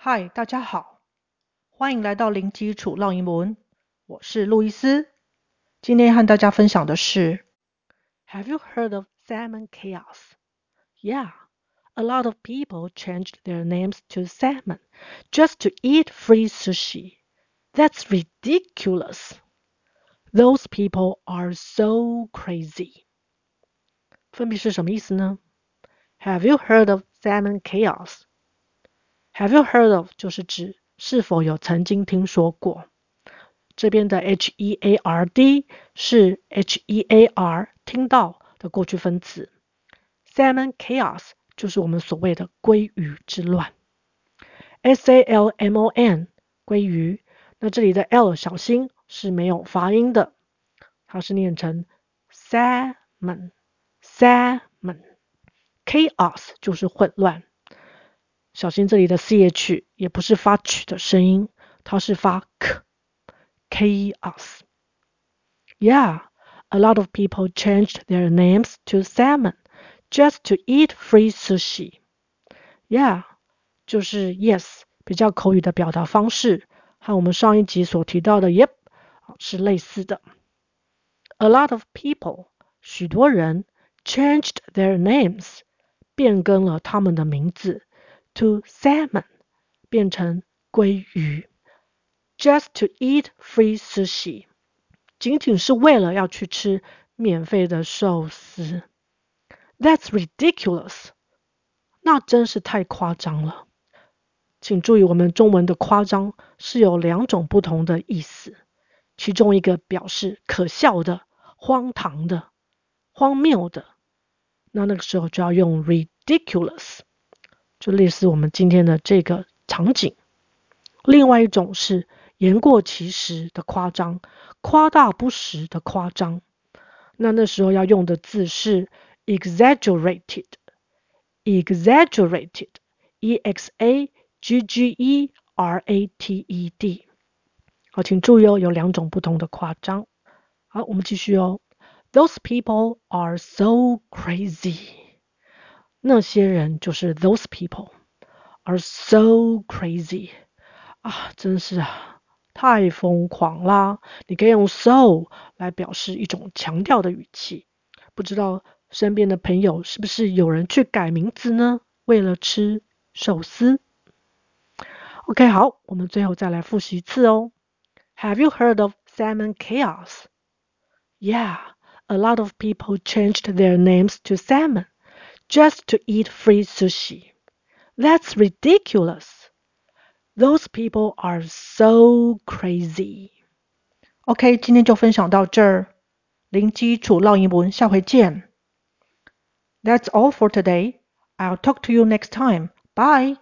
嗨，大家好，欢迎来到零基础绕英文。我是路易斯，今天和大家分享的是 Have you heard of salmon chaos? Yeah, a lot of people changed their names to salmon just to eat free sushi. That's ridiculous. Those people are so crazy. 分别是什么意思呢？Have you heard of salmon chaos? Have you heard of 就是指是否有曾经听说过。这边的 H E A R D 是 H E A R 听到的过去分词。Salmon chaos 就是我们所谓的鲑鱼之乱。S A L M O N 鲑鱼，那这里的 L 小心是没有发音的，它是念成 salmon salmon。chaos 就是混乱。小心这里的 ch 也不是发曲的声音，它是发 k k e s Yeah, a lot of people changed their names to salmon just to eat free sushi. Yeah, 就是 yes 比较口语的表达方式，和我们上一集所提到的 yep 是类似的。A lot of people 许多人 changed their names 变更了他们的名字。To salmon 变成鲑鱼，just to eat free sushi，仅仅是为了要去吃免费的寿司。That's ridiculous，那真是太夸张了。请注意，我们中文的夸张是有两种不同的意思，其中一个表示可笑的、荒唐的、荒谬的，那那个时候就要用 ridiculous。就类似我们今天的这个场景，另外一种是言过其实的夸张，夸大不实的夸张。那那时候要用的字是 exaggerated，exaggerated，e x a g g e r a t e d。好，请注意哦，有两种不同的夸张。好，我们继续哦。Those people are so crazy. 那些人就是 those people are so crazy 啊，真是啊，太疯狂啦！你可以用 so 来表示一种强调的语气。不知道身边的朋友是不是有人去改名字呢？为了吃寿司。OK，好，我们最后再来复习一次哦。Have you heard of salmon chaos? Yeah, a lot of people changed their names to salmon. Just to eat free sushi. That's ridiculous. Those people are so crazy. OK，今天就分享到这儿。零基础绕英文，下回见。That's all for today. I'll talk to you next time. Bye.